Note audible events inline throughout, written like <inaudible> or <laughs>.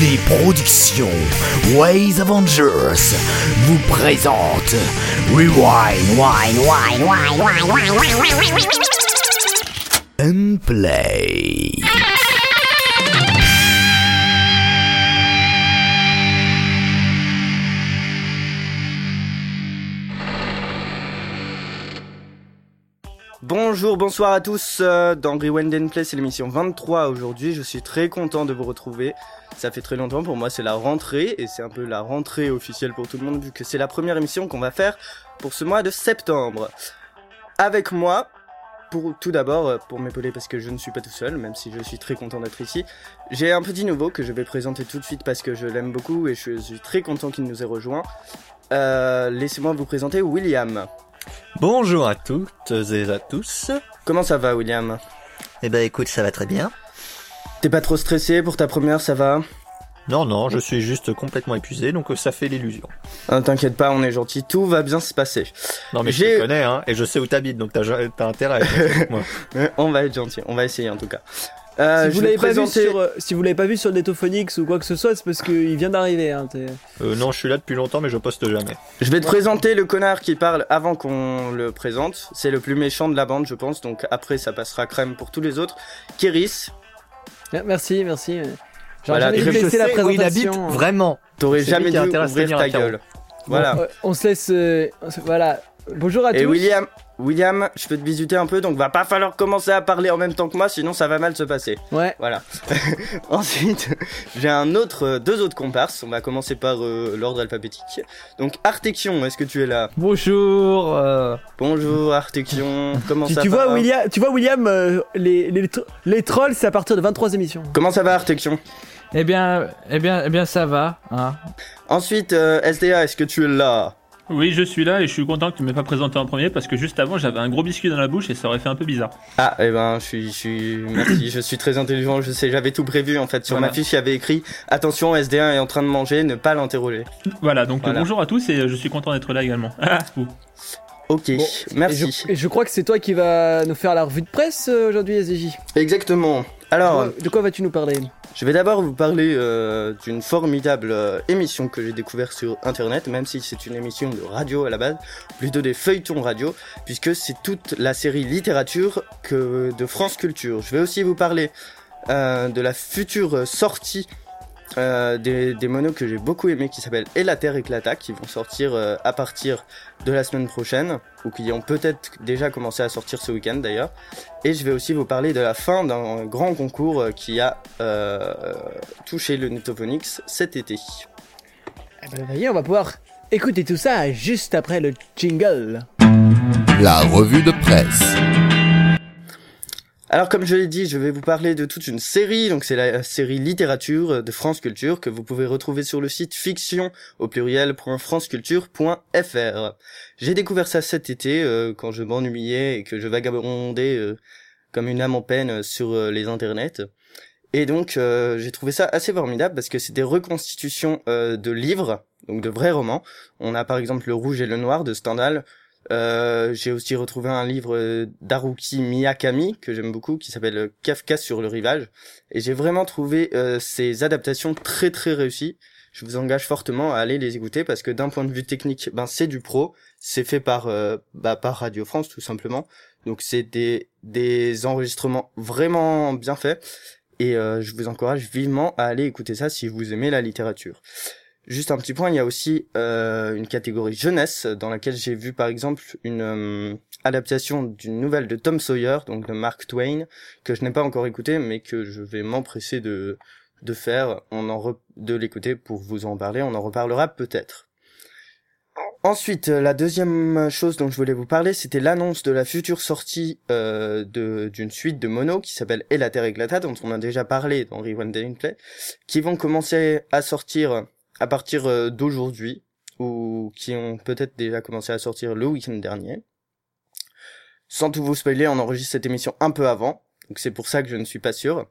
Les productions Ways Avengers vous présentent Rewind, Wine, Wine, Wine. Bonjour, bonsoir à tous euh, dans Rewind and Play, c'est l'émission 23 aujourd'hui, je suis très content de vous retrouver, ça fait très longtemps pour moi, c'est la rentrée, et c'est un peu la rentrée officielle pour tout le monde vu que c'est la première émission qu'on va faire pour ce mois de septembre. Avec moi, pour tout d'abord, euh, pour m'épauler parce que je ne suis pas tout seul, même si je suis très content d'être ici, j'ai un petit nouveau que je vais présenter tout de suite parce que je l'aime beaucoup et je suis très content qu'il nous ait rejoint. Euh, Laissez-moi vous présenter William. Bonjour à toutes et à tous. Comment ça va William? Eh ben écoute, ça va très bien. T'es pas trop stressé pour ta première, ça va Non, non, je suis juste complètement épuisé, donc ça fait l'illusion. Ah, T'inquiète pas, on est gentil, tout va bien se passer. Non mais je te connais, hein, et je sais où t'habites, donc t'as t'as intérêt à être gentil avec moi. <laughs> Euh, On va être gentil, on va essayer en tout cas. Euh, si je vous vais l'avez pas vu présenter- sur, euh, si vous l'avez pas vu sur Netophonix ou quoi que ce soit, c'est parce qu'il vient d'arriver. Hein, Euh, non, je suis là depuis longtemps, mais je poste jamais. Je vais te présenter le connard qui parle avant qu'on le présente. C'est le plus méchant de la bande, je pense. Donc après, ça passera crème pour tous les autres. Kéris, Merci, merci. J'aurais Voilà, bien. laisser la où il habite, présentation. vraiment. t'aurais jamais dû ouvrir ta gueule. Voilà. Bon, euh, on se laisse. euh, on se- voilà. Bonjour à Et tous. William, William, je peux te bisuter un peu, donc va pas falloir commencer à parler en même temps que moi, sinon ça va mal se passer. Ouais. Voilà. <laughs> Ensuite, j'ai un autre, euh, deux autres comparses. On va commencer par euh, l'ordre alphabétique. Donc Artekion, est-ce que tu es là? Bonjour. euh, Bonjour Artekion. Comment Tu, ça tu va? Vois William, tu vois William, euh, les, les, tr- les trolls, c'est à partir de 23 émissions. Comment ça va Artekion? Eh bien, eh bien, eh bien, ça va. Hein. Ensuite, euh, SDA, est-ce que tu es là? Oui, je suis là et je suis content que tu m'aies pas présenté en premier parce que juste avant j'avais un gros biscuit dans la bouche et ça aurait fait un peu bizarre. Ah, eh ben, je suis, je suis, merci, je suis très intelligent, je sais, j'avais tout prévu en fait. Sur Voilà. ma fiche, il y avait écrit attention, SDA est en train de manger, ne pas l'interroger. Voilà, donc Voilà. euh, bonjour à tous et euh, je suis content d'être là également. <laughs> Ah. Ok, Bon, merci. Et je, et je crois que c'est toi qui va nous faire la revue de presse euh, aujourd'hui, SDJ. Exactement. Alors, De quoi- de quoi vas-tu nous parler? Je vais d'abord vous parler euh, d'une formidable euh, émission que j'ai découverte sur Internet, même si c'est une émission de radio à la base, plutôt des feuilletons radio, puisque c'est toute la série littérature que de France Culture. Je vais aussi vous parler euh, de la future sortie euh, des, des monos que j'ai beaucoup aimé qui s'appellent Et la Terre éclata, qui vont sortir euh, à partir de la semaine prochaine, ou qui ont peut-être déjà commencé à sortir ce week-end d'ailleurs. Et je vais aussi vous parler de la fin d'un grand concours euh, qui a euh, touché le Netophonix cet été. Eh ben, voyez, on va pouvoir écouter tout ça juste après le jingle. La revue de presse. Alors comme je l'ai dit, je vais vous parler de toute une série, donc c'est la série littérature de France Culture que vous pouvez retrouver sur le site fiction au pluriel.franceculture.fr. J'ai découvert ça cet été euh, quand je m'ennuyais et que je vagabondais euh, comme une âme en peine euh, sur les internets. Et donc j'ai trouvé ça assez formidable parce que c'est des reconstitutions de livres, donc de vrais romans. On a par exemple Le Rouge et le Noir de Stendhal, euh, j'ai aussi retrouvé un livre euh, d'Haruki Miyakami que j'aime beaucoup qui s'appelle euh, Kafka sur le rivage et j'ai vraiment trouvé euh, ces adaptations très très réussies. Je vous engage fortement à aller les écouter parce que d'un point de vue technique, ben c'est du pro, c'est fait par euh, bah, par Radio France tout simplement. Donc c'est des des enregistrements vraiment bien faits et je vous encourage vivement à aller écouter ça si vous aimez la littérature. Juste un petit point, il y a aussi euh, une catégorie jeunesse dans laquelle j'ai vu par exemple une euh, adaptation d'une nouvelle de Tom Sawyer, donc de Mark Twain, que je n'ai pas encore écouté, mais que je vais m'empresser de de faire, on en re- de l'écouter pour vous en parler. On en reparlera peut-être. Ensuite, la deuxième chose dont je voulais vous parler, c'était l'annonce de la future sortie euh, d'une suite de mono qui s'appelle Et la dont on a déjà parlé dans Rewind Play, qui vont commencer à sortir à partir euh, d'aujourd'hui, ou qui ont peut-être déjà commencé à sortir le week-end dernier. Sans tout vous spoiler, on enregistre cette émission un peu avant, donc c'est pour ça que je ne suis pas sûr.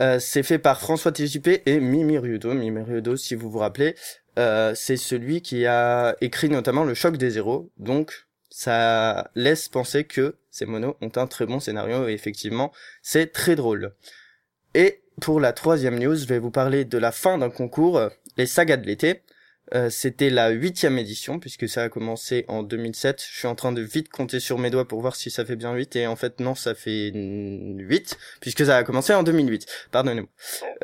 Euh, c'est fait par François TJP et Mimi Ryudo. Mimi Ryudo, si vous vous rappelez, euh, c'est celui qui a écrit notamment Le Choc des Zéros, donc ça laisse penser que ces monos ont un très bon scénario et effectivement, c'est très drôle. Et pour la troisième news, je vais vous parler de la fin d'un concours, les sagas de l'été. Euh, C'était la huitième édition puisque ça a commencé en 2007. Je suis en train de vite compter sur mes doigts pour voir si ça fait bien 8 et en fait non, ça fait 8 puisque ça a commencé en 2008. Pardonnez-moi.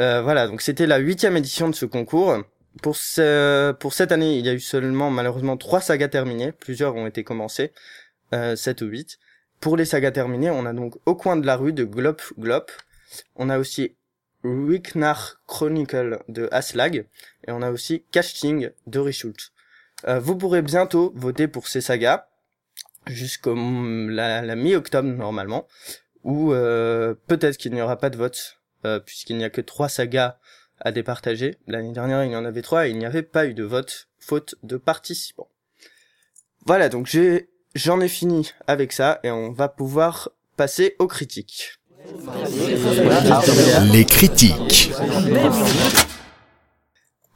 Euh, voilà, donc c'était la huitième édition de ce concours. Pour, ce, pour cette année, il y a eu seulement malheureusement trois sagas terminées. Plusieurs ont été commencées, euh, 7 ou 8. Pour les sagas terminées, on a donc Au coin de la rue de Glop Glop. On a aussi Ricknar Chronicle de Aslag. Et on a aussi Casting de Richult. Euh, vous pourrez bientôt voter pour ces sagas jusqu'au la, la mi-octobre normalement. Ou euh, peut-être qu'il n'y aura pas de vote euh, puisqu'il n'y a que trois sagas à départager. L'année dernière, il y en avait trois et il n'y avait pas eu de vote, faute de participants. Voilà, donc j'ai, j'en ai fini avec ça et on va pouvoir passer aux critiques. Les critiques.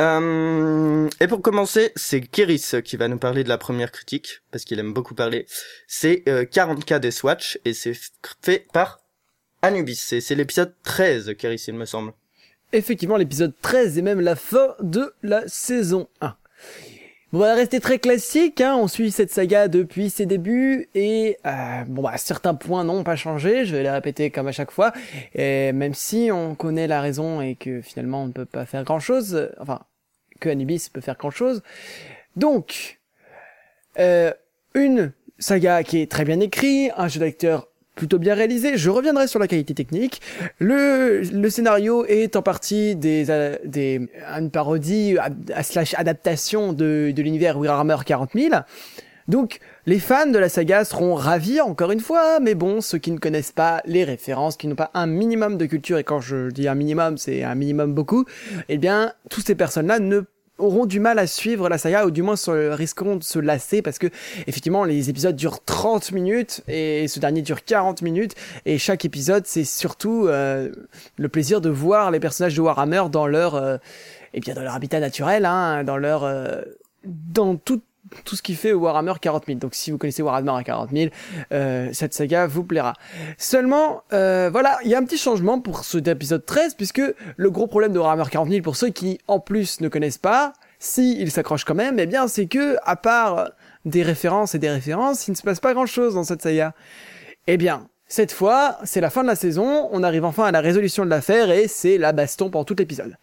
Euh, et pour commencer, c'est Kéris qui va nous parler de la première critique, parce qu'il aime beaucoup parler. C'est euh, 40K des Swatch, et c'est fait par Anubis. C'est c'est l'épisode 13, Kéris, il me semble. Effectivement, l'épisode 13 et même la fin de la saison 1. Bon, on va rester très classique, hein. on suit cette saga depuis ses débuts et euh, bon bah certains points n'ont pas changé, je vais les répéter comme à chaque fois, et même si on connaît la raison et que finalement on ne peut pas faire grand chose, euh, enfin que Anubis peut faire grand chose. Donc, euh, une saga qui est très bien écrite, un jeu d'acteur plutôt bien réalisé. Je reviendrai sur la qualité technique. Le, le scénario est en partie des, euh, des une parodie à, à slash adaptation de, de l'univers Warhammer 40 000. Donc, les fans de la saga seront ravis encore une fois, mais bon, ceux qui ne connaissent pas les références, qui n'ont pas un minimum de culture, et quand je dis un minimum, c'est un minimum beaucoup, eh bien, toutes ces personnes-là ne auront du mal à suivre la saga ou du moins risqueront de se lasser parce que effectivement les épisodes durent 30 minutes et ce dernier dure 40 minutes et chaque épisode c'est surtout euh, le plaisir de voir les personnages de Warhammer dans leur euh, eh bien dans leur habitat naturel hein, dans leur euh, dans tout tout ce qui fait Warhammer 40 000. Donc si vous connaissez Warhammer à 40 000, euh, cette saga vous plaira. Seulement, euh, voilà, il y a un petit changement pour cet épisode 13, puisque le gros problème de Warhammer 40 000, pour ceux qui en plus ne connaissent pas, si s'accrochent quand même, eh bien c'est que, à part des références et des références, il ne se passe pas grand-chose dans cette saga. Eh bien, cette fois, c'est la fin de la saison, on arrive enfin à la résolution de l'affaire et c'est la baston pendant tout l'épisode.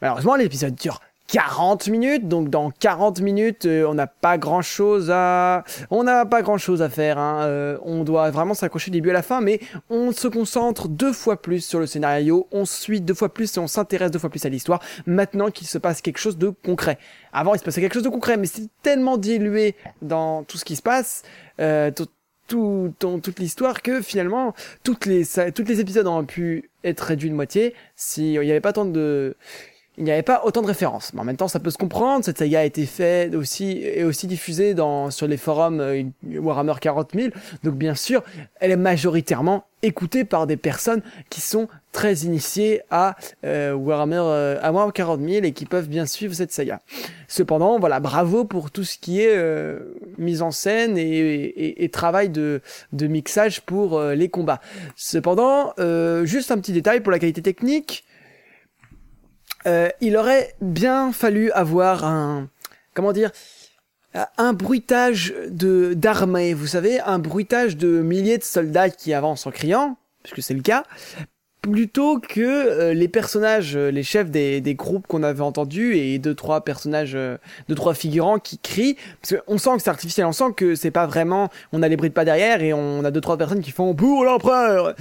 Malheureusement, l'épisode dure 40 minutes, donc dans 40 minutes, euh, on n'a pas grand chose à, on n'a pas grand chose à faire. Hein. Euh, on doit vraiment s'accrocher du début à la fin, mais on se concentre deux fois plus sur le scénario, on suit deux fois plus et on s'intéresse deux fois plus à l'histoire. Maintenant qu'il se passe quelque chose de concret. Avant, il se passait quelque chose de concret, mais c'est tellement dilué dans tout ce qui se passe. Euh, toute l'histoire que finalement toutes les les épisodes auraient pu être réduits de moitié si il n'y avait pas tant de il n'y avait pas autant de références. Mais en même temps, ça peut se comprendre. Cette saga a été faite aussi et aussi diffusée dans sur les forums euh, Warhammer 40 000. Donc bien sûr, elle est majoritairement écoutée par des personnes qui sont très initiées à euh, Warhammer euh, à Warhammer 40 000 et qui peuvent bien suivre cette saga. Cependant, voilà, bravo pour tout ce qui est euh, mise en scène et, et- et travail de, de mixage pour les combats. Cependant, juste un petit détail pour la qualité technique. Euh, il aurait bien fallu avoir un comment dire un bruitage de d'armée, vous savez, un bruitage de milliers de soldats qui avancent en criant, puisque c'est le cas, plutôt que euh, les personnages, euh, les chefs des, des groupes qu'on avait entendus et deux trois personnages, euh, deux trois figurants qui crient, parce qu'on sent que c'est artificiel, on sent que c'est pas vraiment, on a les bruits de pas derrière et on a deux trois personnes qui font pour l'empereur.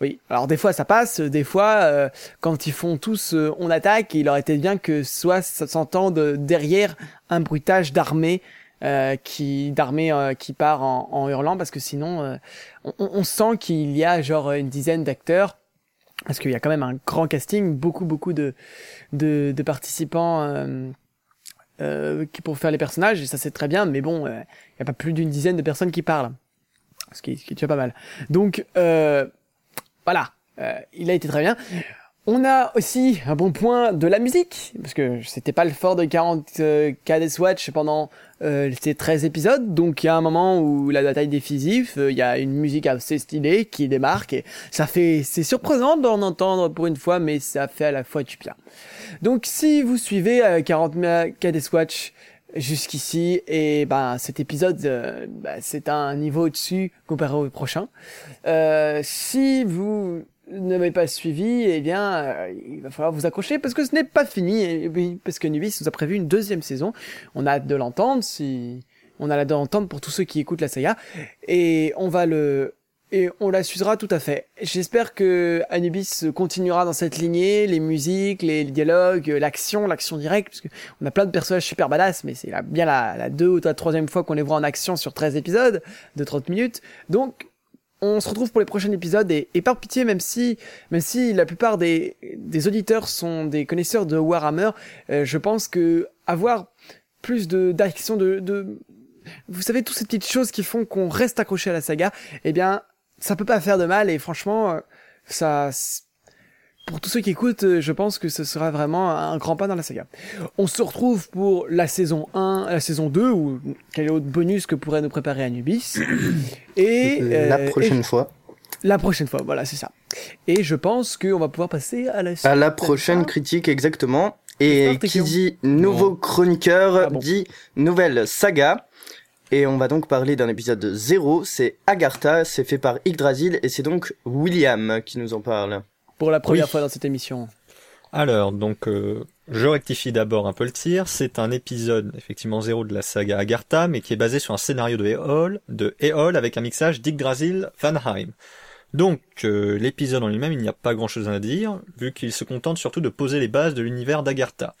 Oui, alors des fois ça passe, des fois euh, quand ils font tous euh, on attaque, il aurait été bien que soit ça s'entende derrière un bruitage d'armée euh, qui d'armée euh, qui part en, hurlant parce que sinon on, sent qu'il y a genre une dizaine d'acteurs parce qu'il y a quand même un grand casting, beaucoup beaucoup de de, de participants qui pour faire les personnages et ça c'est très bien, mais bon, il y a pas plus d'une dizaine de personnes qui parlent, ce qui, ce qui est déjà pas mal. Donc euh, voilà, euh, il a été très bien. On a aussi un bon point de la musique, parce que c'était pas le fort de 40 euh, Watch pendant euh, ces 13 épisodes, donc il y a un moment où la bataille décisive, euh, il y a une musique assez stylée qui démarque, et ça fait, c'est surprenant d'en entendre pour une fois, mais ça fait à la fois du bien. Donc si vous suivez euh, 40 KDS Watch jusqu'ici, et ben cet épisode, euh, bah, c'est un niveau au-dessus comparé au prochain. Euh, si vous ne m'avez pas suivi, eh bien, euh, il va falloir vous accrocher parce que ce n'est pas fini. Et, parce que Nubis nous a prévu une deuxième saison. On a hâte de l'entendre. Si on a hâte de pour tous ceux qui écoutent la saga, et on va le et on la suivra tout à fait. J'espère que Anubis continuera dans cette lignée, les musiques, les dialogues, l'action, l'action directe, parce que on a plein de personnages super badass, mais c'est bien la, la deux ou la troisième fois qu'on les voit en action sur 13 épisodes de 30 minutes. Donc, on se retrouve pour les prochains épisodes et, par pitié, même si, même si la plupart des, auditeurs sont des connaisseurs de Warhammer, euh, je pense que avoir plus d'action, de, de, vous savez, toutes ces petites choses qui font qu'on reste accroché à la saga, eh bien, ça peut pas faire de mal et franchement, euh, ça, pour tous ceux qui écoutent, euh, je pense que ce sera vraiment un grand pas dans la saga. On se retrouve pour la saison 1, la saison 2, ou quel autre bonus que pourrait nous préparer Anubis. <coughs> Et, euh, la et- prochaine fois. la prochaine fois, voilà, c'est ça. Et je pense qu'on va pouvoir passer à la suite. À la prochaine Ah, critique, exactement. Et qui Tekion. dit nouveau chroniqueur Ah bon. dit nouvelle saga. Et on va donc parler d'un épisode 0, c'est Agartha, c'est fait par Yggdrasil et c'est donc William qui nous en parle. Pour la première Oui. fois dans cette émission. Alors, donc, euh, je rectifie d'abord un peu le tir. C'est un épisode, effectivement, zéro de la saga Agartha, mais qui est basé sur un scénario de Eol, de Eol avec un mixage d'Yggdrasil Vanheim. Donc, euh, l'épisode en lui-même, il n'y a pas grand-chose à dire, vu qu'il se contente surtout de poser les bases de l'univers d'Agartha.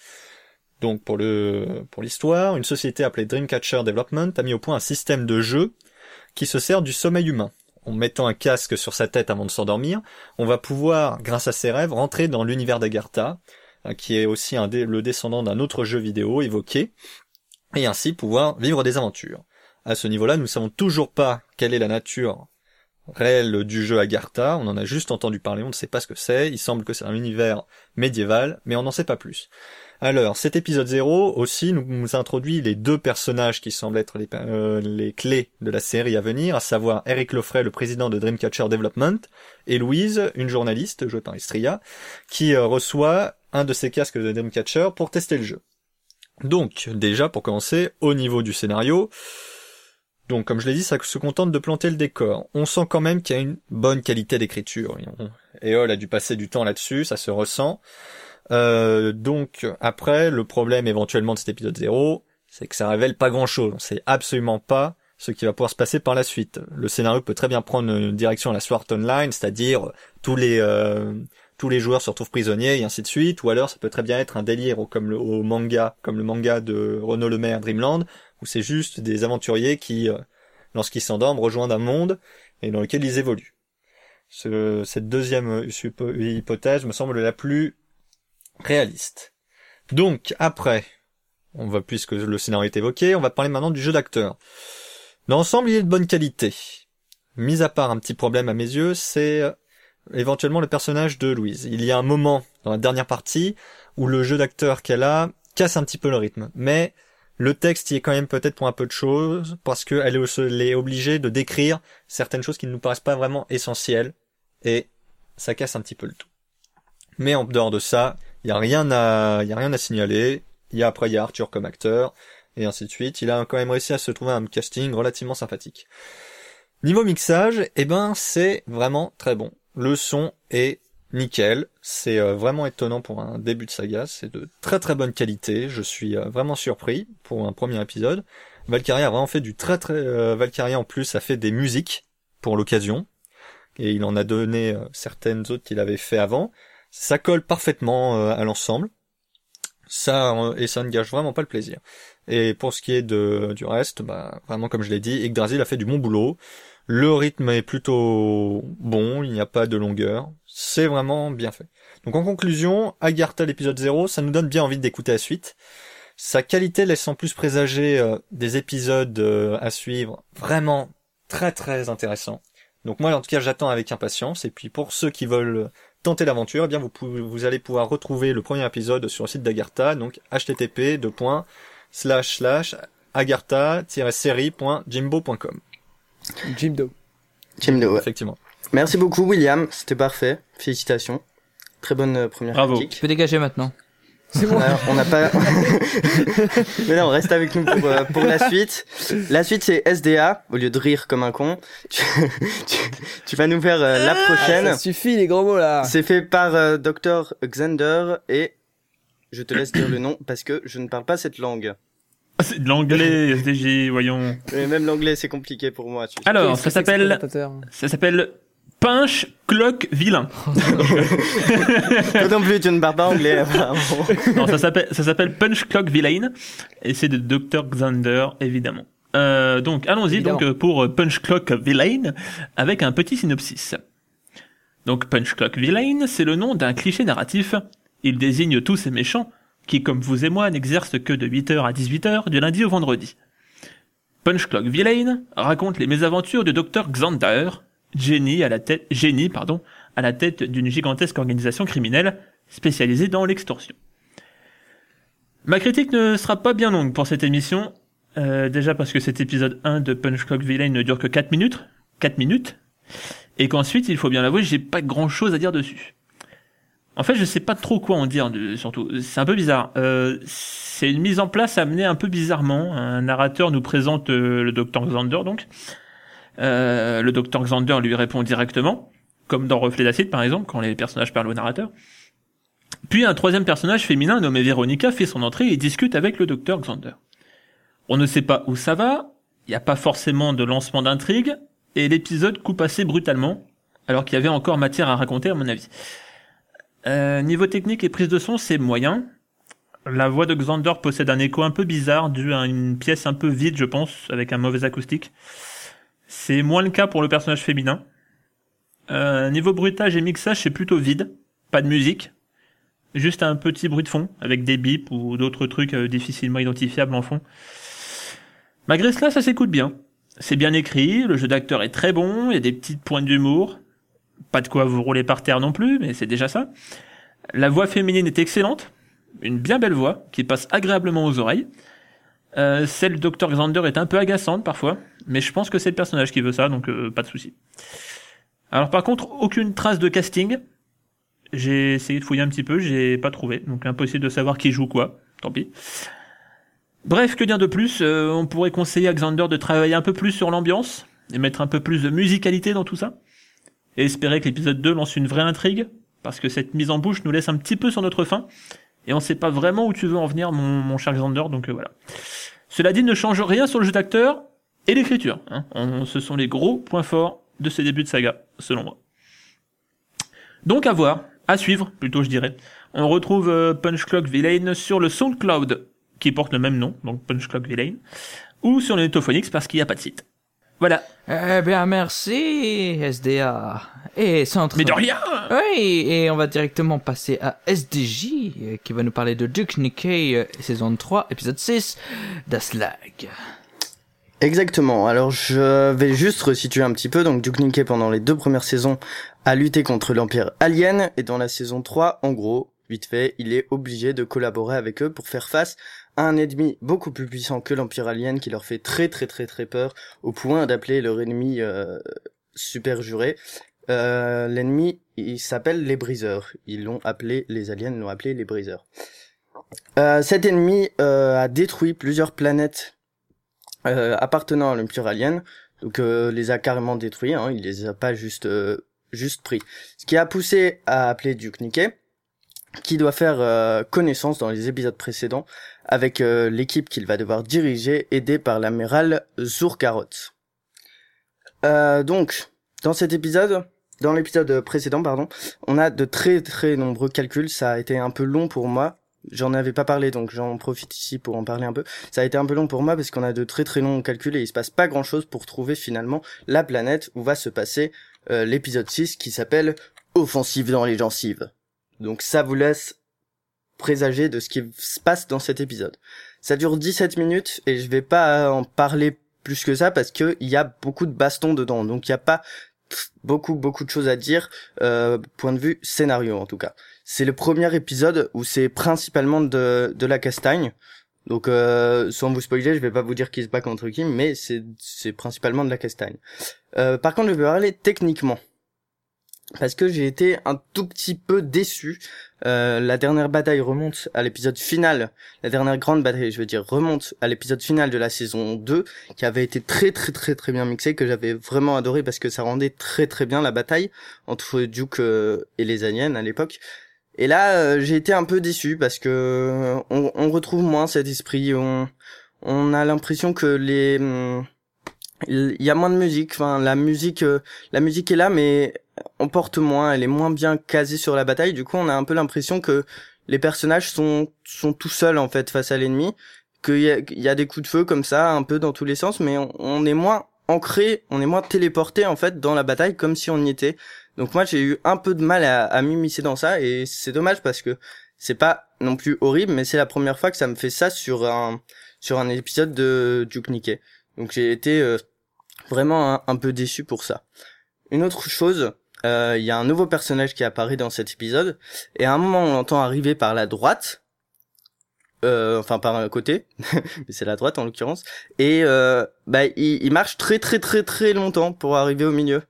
Donc, pour le, pour l'histoire, une société appelée Dreamcatcher Development a mis au point un système de jeu qui se sert du sommeil humain. En mettant un casque sur sa tête avant de s'endormir, on va pouvoir, grâce à ses rêves, rentrer dans l'univers d'Agartha, euh, qui est aussi le descendant d'un autre jeu vidéo évoqué, et ainsi pouvoir vivre des aventures. À ce niveau-là, nous ne savons toujours pas quelle est la nature réelle du jeu Agartha, on en a juste entendu parler, on ne sait pas ce que c'est, il semble que c'est un univers médiéval, mais on n'en sait pas plus. Alors, cet épisode 0 aussi nous, introduit les deux personnages qui semblent être les, euh, les clés de la série à venir, à savoir Eric Lofray, le président de Dreamcatcher Development, et Louise, une journaliste jouée par Estria, qui euh, reçoit un de ces casques de Dreamcatcher pour tester le jeu. Donc, déjà, pour commencer, au niveau du scénario, donc comme je l'ai dit, ça se contente de planter le décor. On sent quand même qu'il y a une bonne qualité d'écriture. Eol a dû passer du temps là-dessus, ça se ressent. Euh, donc après, le problème éventuellement de cet épisode 0, c'est que ça révèle pas grand-chose. On sait absolument pas ce qui va pouvoir se passer par la suite. Le scénario peut très bien prendre une direction à la Sword Online, c'est-à-dire tous les euh, tous les joueurs se retrouvent prisonniers et ainsi de suite, ou alors ça peut très bien être un délire comme le au manga, comme le manga de Renaud Lemaire Dreamland, où c'est juste des aventuriers qui, euh, lorsqu'ils s'endorment, rejoignent un monde et dans lequel ils évoluent. Ce- cette deuxième suppo- hypothèse me semble la plus réaliste. Donc après, on va puisque le scénario est évoqué, on va parler maintenant du jeu d'acteur. L'ensemble, il est de bonne qualité. Mis à part un petit problème à mes yeux, c'est euh, éventuellement le personnage de Louise. Il y a un moment dans la dernière partie où le jeu d'acteur qu'elle a casse un petit peu le rythme, mais le texte y est quand même peut-être pour un peu de choses parce qu'elle est obligée de décrire certaines choses qui ne nous paraissent pas vraiment essentielles et ça casse un petit peu le tout. Mais en dehors de ça, il y a rien à, y a rien à signaler. Il y a après il y a Arthur comme acteur et ainsi de suite. Il a quand même réussi à se trouver un casting relativement sympathique. Niveau mixage, eh ben c'est vraiment très bon. Le son est nickel. C'est euh, vraiment étonnant pour un début de saga. C'est de très très bonne qualité. Je suis euh, vraiment surpris pour un premier épisode. Valkyria a vraiment fait du très très. euh, Valkyria en plus a fait des musiques pour l'occasion et il en a donné certaines autres qu'il avait fait avant. Ça colle parfaitement euh, à l'ensemble. Ça euh, et ça ne gâche vraiment pas le plaisir. Et pour ce qui est de du reste, bah vraiment comme je l'ai dit, Yggdrasil a fait du bon boulot. Le rythme est plutôt bon, il n'y a pas de longueur. C'est vraiment bien fait. Donc en conclusion, Agartha l'épisode 0, ça nous donne bien envie d'écouter la suite. Sa qualité laisse en plus présager euh, des épisodes à suivre vraiment très très intéressants. Donc moi, en tout cas, j'attends avec impatience. Et puis pour ceux qui veulent tenter l'aventure, eh bien vous, pouvez, vous allez pouvoir retrouver le premier épisode sur le site d'Agartha, donc http slash slash agartha-série.jimbo.com. Jimdo. Jimdo, ouais. Effectivement. Merci beaucoup, William. C'était parfait. Félicitations. Très bonne euh, première Bravo. critique. Tu peux dégager maintenant. C'est bon. Alors, on n'a pas. <laughs> Mais non, reste avec nous pour, euh, pour la suite. La suite, c'est SDA. Au lieu de rire comme un con, tu, tu, tu vas nous faire euh, la prochaine. Ah, Ça suffit les gros mots là. C'est fait par euh, Dr. Xander et je te laisse dire le nom parce que je ne parle pas cette langue. Ah, C'est de l'anglais, SDJ, voyons. Et même l'anglais, c'est compliqué pour moi. tu sais. Alors, ça s'appelle, ça s'appelle Pinche Clock Vilain. <laughs> Toi non plus, tu ne parles pas anglais, apparemment. Non, ça s'appelle, ça s'appelle Punch Clock Villain, et c'est de Dr. Xander, évidemment. Euh, donc, allons-y, Évidemment. donc, pour euh, Punch Clock Villain, avec un petit synopsis. Donc, Punch Clock Villain, c'est le nom d'un cliché narratif. Il désigne tous ces méchants, qui, comme vous et moi, n'exercent que de 8h à 18h, du lundi au vendredi. Punch Clock Villain raconte les mésaventures de Dr. Xander, génie à la tête, génie, pardon, à la tête d'une gigantesque organisation criminelle spécialisée dans l'extorsion. Ma critique ne sera pas bien longue pour cette émission, euh, déjà parce que cet épisode 1 de Punch Clock Villain ne dure que 4 minutes, 4 minutes, et qu'ensuite, il faut bien l'avouer, j'ai pas grand chose à dire dessus. En fait, je sais pas trop quoi en dire, surtout. C'est un peu bizarre. Euh, c'est une mise en place amenée un peu bizarrement. Un narrateur nous présente euh, le docteur Xander, donc. Euh, le docteur Xander lui répond directement, comme dans Reflet d'acide, par exemple, quand les personnages parlent au narrateur. Puis un troisième personnage féminin nommé Véronica fait son entrée et discute avec le docteur Xander. On ne sait pas où ça va, il n'y a pas forcément de lancement d'intrigue, et l'épisode coupe assez brutalement, alors qu'il y avait encore matière à raconter à mon avis. Euh, niveau technique et prise de son, c'est moyen. La voix de Xander possède un écho un peu bizarre, dû à une pièce un peu vide, je pense, avec un mauvais acoustique. C'est moins le cas pour le personnage féminin. Euh, niveau bruitage et mixage, c'est plutôt vide. Pas de musique. Juste un petit bruit de fond, avec des bips ou d'autres trucs euh, difficilement identifiables en fond. Malgré cela, ça s'écoute bien. C'est bien écrit, le jeu d'acteur est très bon, il y a des petites pointes d'humour. Pas de quoi vous rouler par terre non plus, mais c'est déjà ça. La voix féminine est excellente. Une bien belle voix, qui passe agréablement aux oreilles. Euh, celle de Dr. Xander est un peu agaçante parfois, mais je pense que c'est le personnage qui veut ça, donc euh, pas de souci. Alors par contre, aucune trace de casting. J'ai essayé de fouiller un petit peu, j'ai pas trouvé, donc impossible de savoir qui joue quoi. Tant pis. Bref, que dire de plus Euh, On pourrait conseiller à Xander de travailler un peu plus sur l'ambiance et mettre un peu plus de musicalité dans tout ça. Et espérer que l'épisode 2 lance une vraie intrigue, parce que cette mise en bouche nous laisse un petit peu sur notre faim, et on sait pas vraiment où tu veux en venir, mon, mon cher Xander, donc euh, voilà. Cela dit, ne change rien sur le jeu d'acteur et l'écriture. Hein. Ce sont les gros points forts de ces débuts de saga, selon moi. Donc à voir, à suivre, plutôt je dirais. On retrouve euh, Punch Clock Villain sur le SoundCloud, qui porte le même nom, donc Punch Clock Villain, ou sur le Netophonix parce qu'il n'y a pas de site. Voilà. Eh bien, merci, SDA. Et centre. Mais de rien Oui, et on va directement passer à SDJ, qui va nous parler de Duke Nikkei, euh, saison 3, épisode 6, d'Aslag. Exactement. Alors je vais juste resituer un petit peu. Donc Duke Nukem pendant les deux premières saisons a lutté contre l'Empire Alien et dans la saison 3, en gros, vite fait, il est obligé de collaborer avec eux pour faire face à un ennemi beaucoup plus puissant que l'Empire Alien qui leur fait très très très très peur au point d'appeler leur ennemi euh, super juré. Euh, L'ennemi, il s'appelle les briseurs. Ils l'ont appelé, les aliens l'ont appelé les briseurs. Euh, cet ennemi euh, a détruit plusieurs planètes euh, appartenant à l'Empire Alien, donc euh, les a carrément détruits, hein, il les a pas juste euh, juste pris. Ce qui a poussé à appeler Duke Nukem, qui doit faire connaissance dans les épisodes précédents avec l'équipe qu'il va devoir diriger, aidé par l'amiral Zourkarot. Euh, donc, dans cet épisode, dans l'épisode précédent, pardon, on a de très très nombreux calculs. Ça a été un peu long pour moi. J'en avais pas parlé, donc j'en profite ici pour en parler un peu. Ça a été un peu long pour moi parce qu'on a de très très longs calculs et il se passe pas grand chose pour trouver finalement la planète où va se passer euh, l'épisode 6 qui s'appelle Offensive dans les gencives. Donc ça vous laisse présager de ce qui se passe dans cet épisode. Ça dure 17 minutes et je vais pas en parler plus que ça parce que il y a beaucoup de bastons dedans. Donc il y a pas beaucoup beaucoup de choses à dire euh, point de vue scénario en tout cas. C'est le premier épisode où c'est principalement de de la castagne. Donc euh, sans vous spoiler, je vais pas vous dire qui se bat contre qui, mais c'est principalement de la castagne. Euh, par contre, je vais parler techniquement parce que j'ai été un tout petit peu déçu. Euh, la dernière bataille remonte à l'épisode final, la dernière grande bataille, je veux dire, remonte à l'épisode final de la saison 2, qui avait été très très très très bien mixé, que j'avais vraiment adoré parce que ça rendait très très bien la bataille entre Duke euh, et les aliens à l'époque. Et là, euh, j'ai été un peu déçu parce que on, on retrouve moins cet esprit, on, on a l'impression que les hum, il y a moins de musique. Enfin la musique euh, la musique est là mais on porte moins. Elle est moins bien casée sur la bataille. Du coup on a un peu l'impression que les personnages sont sont tout seuls en fait face à l'ennemi. Qu'il y a, y a des coups de feu comme ça un peu dans tous les sens mais on est moins ancré on est moins téléporté en fait dans la bataille comme si on y était donc moi j'ai eu un peu de mal à, à m'immiscer dans ça et c'est dommage parce que c'est pas non plus horrible mais c'est la première fois que ça me fait ça sur un sur un épisode de Duke Nukem. Donc j'ai été euh, vraiment un, peu déçu pour ça. Une autre chose, euh, il y a un nouveau personnage qui apparaît dans cet épisode, et à un moment on l'entend arriver par la droite, euh, enfin par un côté, <laughs> mais c'est la droite en l'occurrence, et euh, bah, il, il marche très très très très longtemps pour arriver au milieu.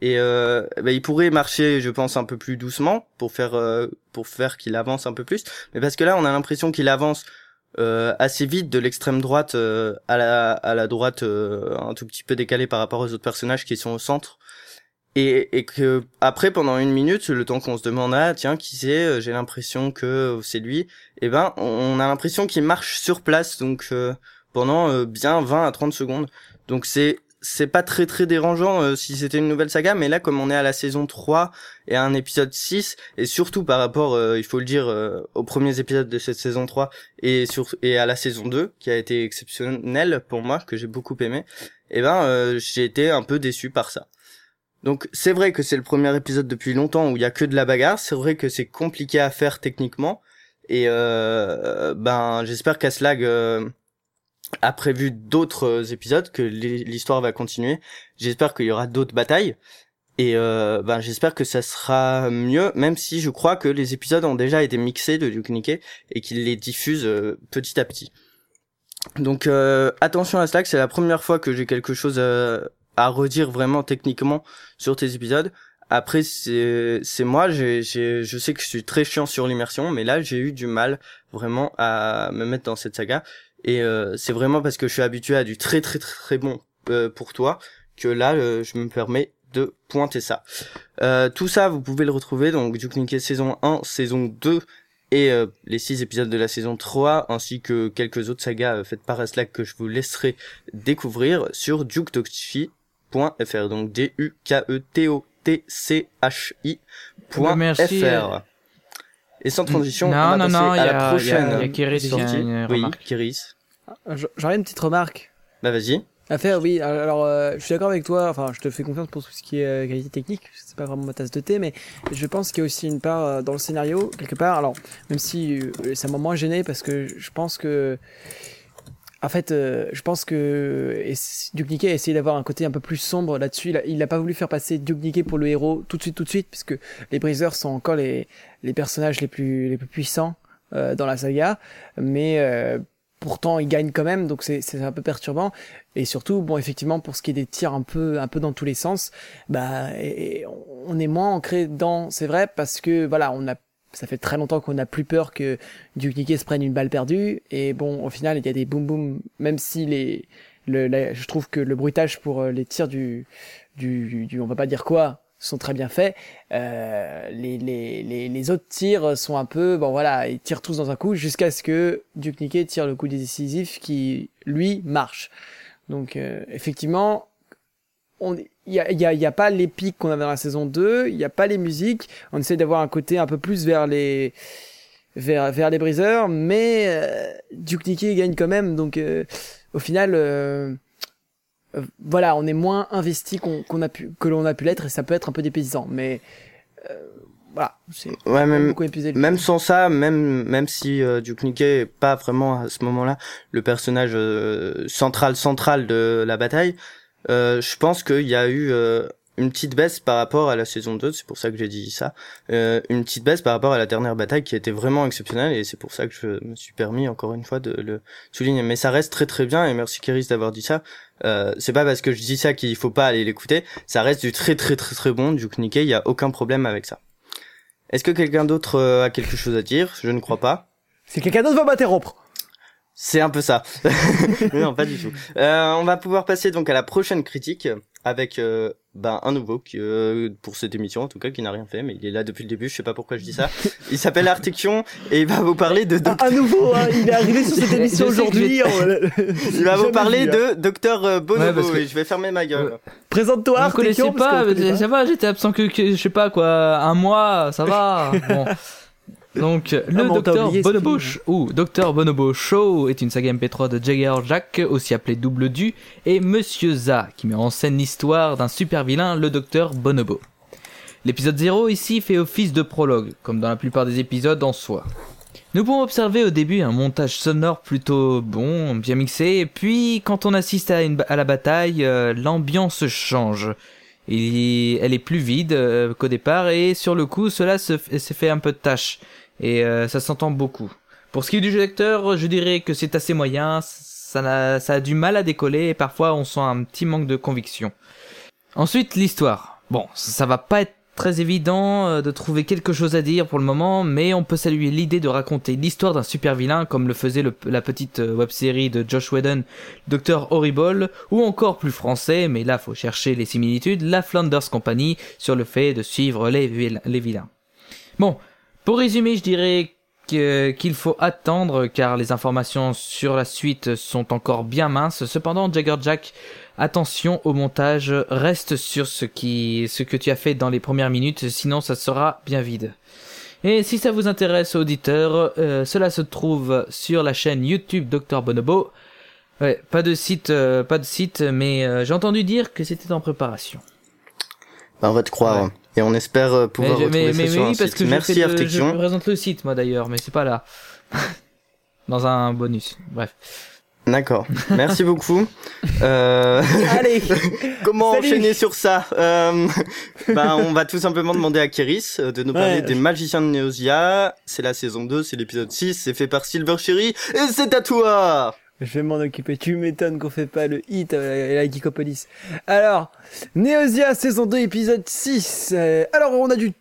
Et euh, bah, il pourrait marcher, je pense, un peu plus doucement pour faire euh, pour faire qu'il avance un peu plus. Mais parce que là, on a l'impression qu'il avance euh, assez vite de l'extrême droite euh, à la à la droite euh, un tout petit peu décalé par rapport aux autres personnages qui sont au centre et, et que après pendant une minute le temps qu'on se demande ah tiens qui c'est euh, j'ai l'impression que c'est lui et ben on a l'impression qu'il marche sur place donc pendant bien 20 à 30 secondes donc c'est c'est pas très très dérangeant euh, si c'était une nouvelle saga mais là comme on est à la saison 3 et à un épisode 6 et surtout par rapport euh, il faut le dire euh, aux premiers épisodes de cette saison 3 et sur et à la saison 2 qui a été exceptionnelle pour moi que j'ai beaucoup aimé et ben euh, j'ai été un peu déçu par ça. Donc c'est vrai que c'est le premier épisode depuis longtemps où il y a que de la bagarre c'est vrai que c'est compliqué à faire techniquement et euh, ben j'espère qu'Aslag a prévu d'autres euh, épisodes, que l'hi- l'histoire va continuer. J'espère qu'il y aura d'autres batailles. Et euh, ben j'espère que ça sera mieux, même si je crois que les épisodes ont déjà été mixés de Duke Nukem et qu'ils les diffusent euh, petit à petit. Donc euh, attention à Slack, c'est la première fois que j'ai quelque chose à, à redire vraiment techniquement sur tes épisodes. Après c'est moi, j'ai je sais que je suis très chiant sur l'immersion, mais là j'ai eu du mal vraiment à me mettre dans cette saga. Et euh, c'est vraiment parce que je suis habitué à du très très très, très bon euh, pour toi que là euh, je me permets de pointer ça. Euh, tout ça vous pouvez le retrouver donc Duke Nukem saison 1, saison 2 et euh, les 6 épisodes de la saison 3 ainsi que quelques autres sagas euh, faites par Aslak que je vous laisserai découvrir sur dukedochi.fr donc D U K E T O T C H I merci, euh, Et sans transition, Non, on va non, passer non, à il y la a- prochaine il y a- Kiris qui a sortie. une oui. Kiris. Je- J'aurais une petite remarque Bah vas-y. à faire, oui. Alors, euh, je suis d'accord avec toi. Enfin, je te fais confiance pour tout ce qui est euh, qualité technique. C'est pas vraiment ma tasse de thé, mais je pense qu'il y a aussi une part euh, dans le scénario quelque part. Alors, même si euh, ça m'a moins gêné parce que je pense que, en fait, euh, je pense que Duke a essayé d'avoir un côté un peu plus sombre là-dessus. Il a, il a pas voulu faire passer Duke pour le héros tout de suite, tout de suite, puisque les Brisers sont encore les personnages les plus puissants euh, dans la saga, mais euh, pourtant ils gagnent quand même, donc c'est un peu perturbant. Et surtout, bon, effectivement, pour ce qui est des tirs un peu, dans tous les sens, bah, on est moins ancré dans, c'est vrai, parce que, voilà, on a, ça fait très longtemps qu'on n'a plus peur que Duke Nukem se prenne une balle perdue. Et bon, au final, il y a des boum boum, même si les, le, je trouve que le bruitage pour euh, les tirs du, du, du, on va pas dire quoi, sont très bien faits. Euh, les, les, les, autres tirs sont un peu, bon voilà, ils tirent tous dans un coup jusqu'à ce que Duke Nukem tire le coup décisif qui, lui, marche. Donc euh, effectivement, il y a, y, a, y a pas l'épique qu'on avait dans la saison 2, il n'y a pas les musiques, on essaie d'avoir un côté un peu plus vers les vers, vers les briseurs, mais euh, Duke Nukem gagne quand même, donc euh, au final, euh, euh, voilà, on est moins investi qu'on qu'on a pu que l'on a pu l'être et ça peut être un peu dépaysant, mais euh, voilà, c'est Ouais, même, même sans ça, même, même si euh, Duke Nukem est pas vraiment à ce moment-là le personnage euh, central central de la bataille, je pense qu'il y a eu euh, une petite baisse par rapport à la saison 2, c'est pour ça que j'ai dit ça, euh, une petite baisse par rapport à la dernière bataille qui était vraiment exceptionnelle et c'est pour ça que je me suis permis encore une fois de le souligner. Mais ça reste très très bien et merci Kéris d'avoir dit ça. Euh, c'est pas parce que je dis ça qu'il faut pas aller l'écouter, ça reste du très très très très bon, du Nikkei, il y a aucun problème avec ça. Est-ce que quelqu'un d'autre euh, a quelque chose à dire? Je ne crois pas. C'est quelqu'un d'autre va m'interrompre. C'est un peu ça. <laughs> Mais non, pas du tout. Euh, on va pouvoir passer donc à la prochaine critique avec euh, ben, un nouveau qui, euh, pour cette émission en tout cas qui n'a rien fait mais il est là depuis le début je sais pas pourquoi je dis ça il s'appelle Artekion et il va vous parler de Ah, à nouveau, hein, il est arrivé sur cette <laughs> émission aujourd'hui. <laughs> il va vous parler vu, hein. de Docteur euh, Bonobo Ouais, parce que- et je vais fermer ma gueule Présente-toi, me connaissez pas, connaît ça va, j'étais absent que, que, je sais pas quoi, un mois, ça va. Bon. Donc, le mais on t'a Docteur Bonobo, ou Docteur Bonobo Show est une saga MP3 de Jagger Jack, aussi appelé Double Du, et Monsieur Za, qui met en scène l'histoire d'un super vilain, le Docteur Bonobo. L'épisode 0 ici fait office de prologue, comme dans la plupart des épisodes en soi. Nous pouvons observer au début un montage sonore plutôt bon, bien mixé, et puis quand on assiste à, une ba- à la bataille, euh, l'ambiance change. Et elle est plus vide euh, qu'au départ, et sur le coup, cela se fait un peu de tâche, et euh, ça s'entend beaucoup. Pour ce qui est du jeu d'acteur, je dirais que c'est assez moyen, ça, n'a- ça a du mal à décoller, et parfois on sent un petit manque de conviction. Ensuite, l'histoire. Bon, ça va pas être très évident euh, de trouver quelque chose à dire pour le moment, mais on peut saluer l'idée de raconter l'histoire d'un super vilain comme le faisait la petite euh, web-série de Josh Whedon, Dr. Horrible, ou encore plus français, mais là faut chercher les similitudes, la Flanders Company sur le fait de suivre les, les vilains. Bon, pour résumer, je dirais qu'il faut attendre car les informations sur la suite sont encore bien minces. Cependant, Jagger Jack, attention au montage, reste sur ce qui, ce que tu as fait dans les premières minutes, sinon ça sera bien vide. Et si ça vous intéresse, auditeurs, euh, cela se trouve sur la chaîne YouTube Dr Bonobo. Ouais, pas de site, euh, pas de site, mais euh, j'ai entendu dire que c'était en préparation. Ben, on va te croire et on espère euh, pouvoir mais, retrouver mais, ça mais, sur mais un oui, parce site. que je, merci fais le- je présente le site, moi d'ailleurs, mais c'est pas là. <laughs> Dans un bonus. Bref. d'accord merci beaucoup <laughs> euh... Allez, <laughs> Comment Salut. enchaîner sur ça euh, ben, On va tout simplement demander à Kéris euh, de nous parler Ouais. des magiciens de Neosia. C'est la saison 2, c'est l'épisode 6, c'est fait par Silver Cherry, et c'est à toi je vais m'en occuper. Tu m'étonnes qu'on fait pas le hit euh, la Geekopolis. Alors, Neosia saison 2 épisode 6. Euh, alors, on a du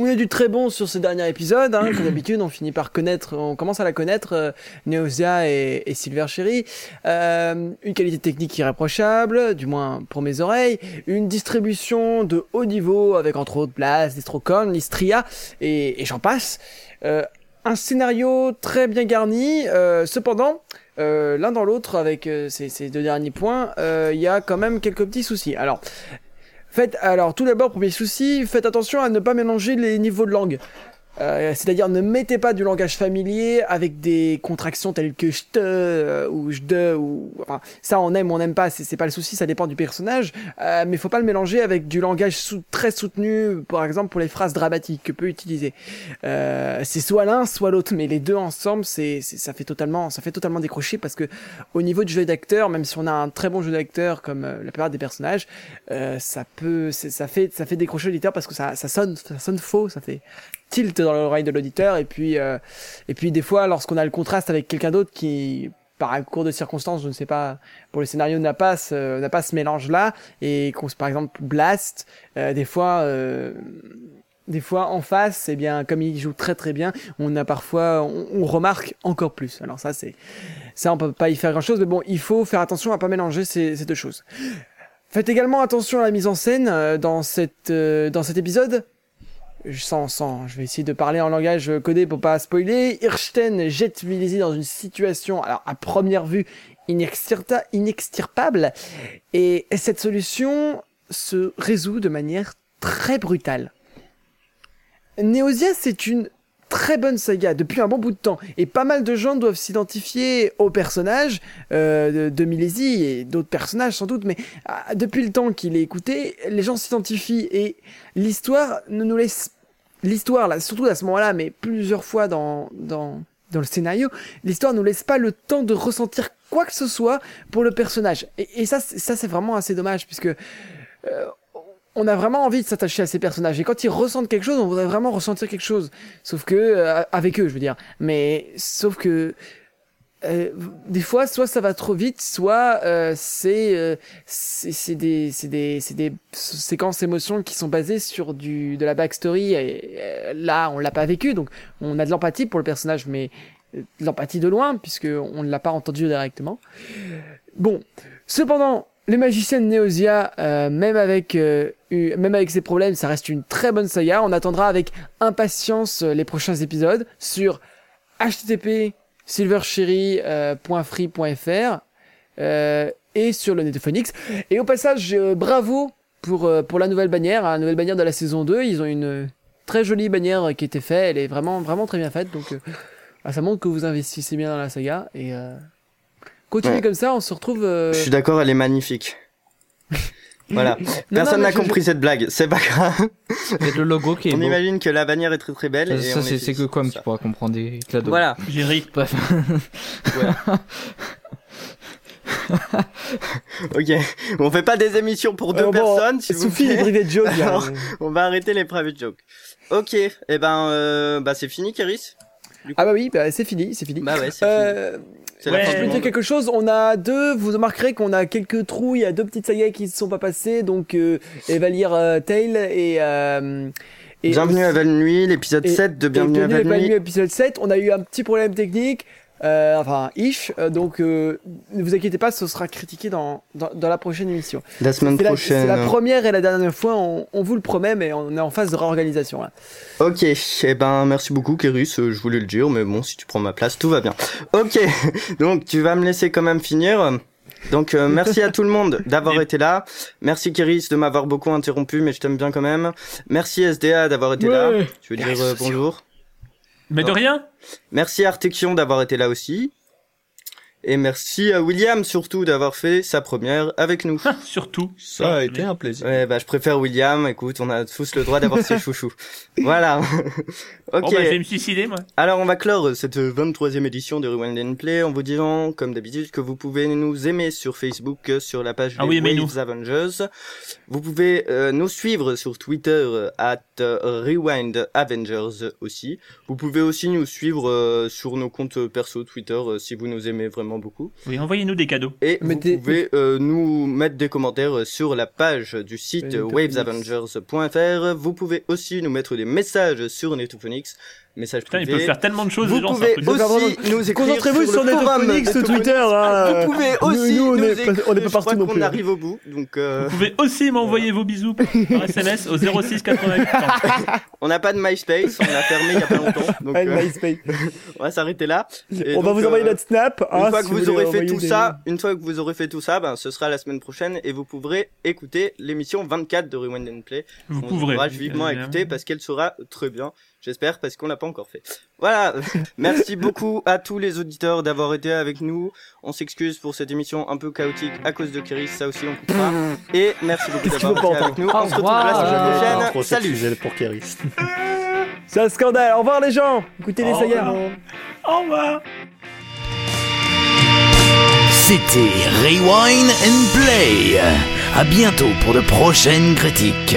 on a du très bon sur ce dernier épisode, hein, comme d'habitude, on finit par connaître, on commence à la connaître, euh, Neosia et, et Silver Cherry. Euh, une qualité technique irréprochable, du moins pour mes oreilles. Une distribution de haut niveau avec entre autres Blast, Destrocon, Listria et, et j'en passe. Euh, un scénario très bien garni, cependant, euh, l'un dans l'autre avec euh, ces, deux derniers points, euh, il y a quand même quelques petits soucis. Alors, faites, alors tout d'abord, premier souci, faites attention à ne pas mélanger les niveaux de langue. Euh, C'est-à-dire ne mettez pas du langage familier avec des contractions telles que je te euh, ou je de ou ça on aime on n'aime pas c'est pas le souci ça dépend du personnage. Euh, mais faut pas le mélanger avec du langage très soutenu par exemple pour les phrases dramatiques que peut utiliser. Euh, c'est soit l'un soit l'autre mais les deux ensemble c'est ça fait totalement ça fait totalement décrocher parce que au niveau du jeu d'acteur même si on a un très bon jeu d'acteur comme la plupart des personnages ça peut ça fait ça fait décrocher l'auditeur parce que ça ça sonne ça sonne faux ça fait tilt dans l'oreille de l'auditeur et puis euh, et puis des fois lorsqu'on a le contraste avec quelqu'un d'autre qui par un cours de circonstances, je ne sais pas, pour le scénario n'a pas ce, n'a pas ce mélange là et qu'on par exemple Blast, euh, des fois euh, des fois en face, eh bien comme il joue très très bien, on a parfois on, remarque encore plus. Alors ça c'est ça on peut pas y faire grand chose mais bon, il faut faire attention à pas mélanger ces, ces deux choses. Faites également attention à la mise en scène euh, dans cette euh, dans cet épisode je sens, sens, je vais essayer de parler en langage codé pour pas spoiler. Hirsten jette Milesi dans une situation, alors à première vue, inextirpable. Et cette solution se résout de manière très brutale. Neosia, c'est une très bonne saga depuis un bon bout de temps. Et pas mal de gens doivent s'identifier au personnage euh, de, de Milesi et d'autres personnages sans doute. Mais ah, depuis le temps qu'il est écouté les gens s'identifient et l'histoire ne nous laisse l'histoire là surtout à ce moment-là mais plusieurs fois dans dans dans le scénario l'histoire nous laisse pas le temps de ressentir quoi que ce soit pour le personnage. Et, ça ça c'est vraiment assez dommage puisque euh, on a vraiment envie de s'attacher à ces personnages et quand ils ressentent quelque chose, on voudrait vraiment ressentir quelque chose. Sauf que euh, avec eux, je veux dire. Mais sauf que euh, des fois, soit ça va trop vite, soit euh, c'est c'est des séquences émotions qui sont basées sur du de la backstory. Et, là, on l'a pas vécu, donc on a de l'empathie pour le personnage, mais de l'empathie de loin puisque on ne l'a pas entendu directement. Bon, cependant, les Neosia, euh, même avec même avec ses problèmes, ça reste une très bonne saga. On attendra avec impatience euh, les prochains épisodes sur http silvercherry.free.fr euh, et sur le Netophonix. Et au passage, euh, bravo pour euh, pour la nouvelle bannière, hein, la nouvelle bannière de la saison 2. Ils ont une euh, très jolie bannière qui a été faite. Elle est vraiment vraiment très bien faite. Donc euh, ah, ça montre que vous investissez bien dans la saga et euh, continuez Ouais. comme ça. On se retrouve. euh, Je suis d'accord, elle est magnifique. Voilà. Personne n'a je- compris cette blague. C'est pas grave. C'est le logo qui est On beau. imagine que la bannière est très très belle. et Ça, c'est est c'est que comme qui pourra comprendre des clados. Voilà. J'ai ri. <laughs> Bref. <laughs> Ok. On fait pas des émissions pour deux euh, bon, personnes, s'il vous les private jokes. là. Alors, On va arrêter les private jokes. Ok. Eh ben, euh, bah c'est fini, Kéris. Ah bah oui, bah, c'est fini, c'est fini. Bah ouais, c'est fini. C'est ouais, la fin Je peux dire quelque chose, on a deux, vous remarquerez qu'on a quelques trous, il y a deux petites sagas qui ne sont pas passées, donc euh, Evalir euh, Tail et... Euh, et Bienvenue à Val Nuit, l'épisode et- 7 de Bienvenue à Val Bienvenue Nuit. épisode 7, on a eu un petit problème technique, euh, enfin, ish, euh, donc euh, ne vous inquiétez pas, ce sera critiqué dans, dans, dans la prochaine émission. La semaine C'est la, c'est prochaine. la première et la dernière fois, on, on vous le promet, mais on est en phase de réorganisation. Là. Ok, eh ben merci beaucoup Kéris, euh, je voulais le dire, mais bon, si tu prends ma place, tout va bien. Ok, <laughs> donc tu vas me laisser quand même finir. Donc euh, merci à tout le monde d'avoir <laughs> été là. Merci Kéris de m'avoir beaucoup interrompu, mais je t'aime bien quand même. Merci SDA d'avoir été là. Tu veux dire euh, bonjour. Mais de rien. Merci Artexion d'avoir été là aussi. Et merci à William surtout d'avoir fait sa première avec nous. <laughs> Surtout. Ça a été un plaisir. Ouais, bah je préfère William. Écoute, on a tous le droit d'avoir ses <laughs> chouchous. Voilà. <laughs> ok. Bon, bah, je vais me suicider, moi. Alors on va clore cette 23e édition de Rewind and Play en vous disant, comme d'habitude, que vous pouvez nous aimer sur Facebook, euh, sur la page Ah des oui. Waves Avengers. Vous pouvez euh, nous suivre sur Twitter euh, at euh, Rewind Avengers aussi. Vous pouvez aussi nous suivre euh, sur nos comptes perso Twitter euh, si vous nous aimez vraiment beaucoup. Oui, envoyez-nous des cadeaux. Et Mettez- vous pouvez euh, nous mettre des commentaires sur la page du site Euh, wavesavengers.fr. Vous pouvez aussi nous mettre des messages sur Netophonix. Messages Putain, il privés. peut faire tellement de choses, Vous les gens, pouvez aussi nous écrire Concentrez-vous sur, sur le forum Netophonix. Twitter. hein. Vous pouvez Nous- aussi nous, on nous est pas- écrire. on est pas partout non plus. arrive au bout, donc euh, Vous pouvez aussi m'envoyer vos bisous <laughs> par SMS au 06 88 on n'a pas de MySpace, on l'a fermé il y a pas longtemps, <laughs> donc Ouais, euh, MySpace. <laughs> on va s'arrêter là. Et on va donc, vous envoyer euh, notre snap. Une hein, fois si que vous aurez fait tout ça, une fois que vous aurez fait tout ça, ben ce sera la semaine prochaine et vous pourrez écouter l'émission 24 de Rewind and Play. Vous On encourage vivement écouter parce qu'elle sera très bien. J'espère parce qu'on l'a pas encore fait. Voilà. <laughs> Merci beaucoup à tous les auditeurs d'avoir été avec nous. On s'excuse pour cette émission un peu chaotique à cause de Kiris. Ça aussi on coupera. Et merci beaucoup d'avoir été avec nous. On se retrouve la semaine prochaine. Salut. pour Kéris. <laughs> C'est un scandale. Au revoir les gens. Écoutez les revoir. Au revoir. C'était Rewind and Play. À bientôt pour de prochaines critiques.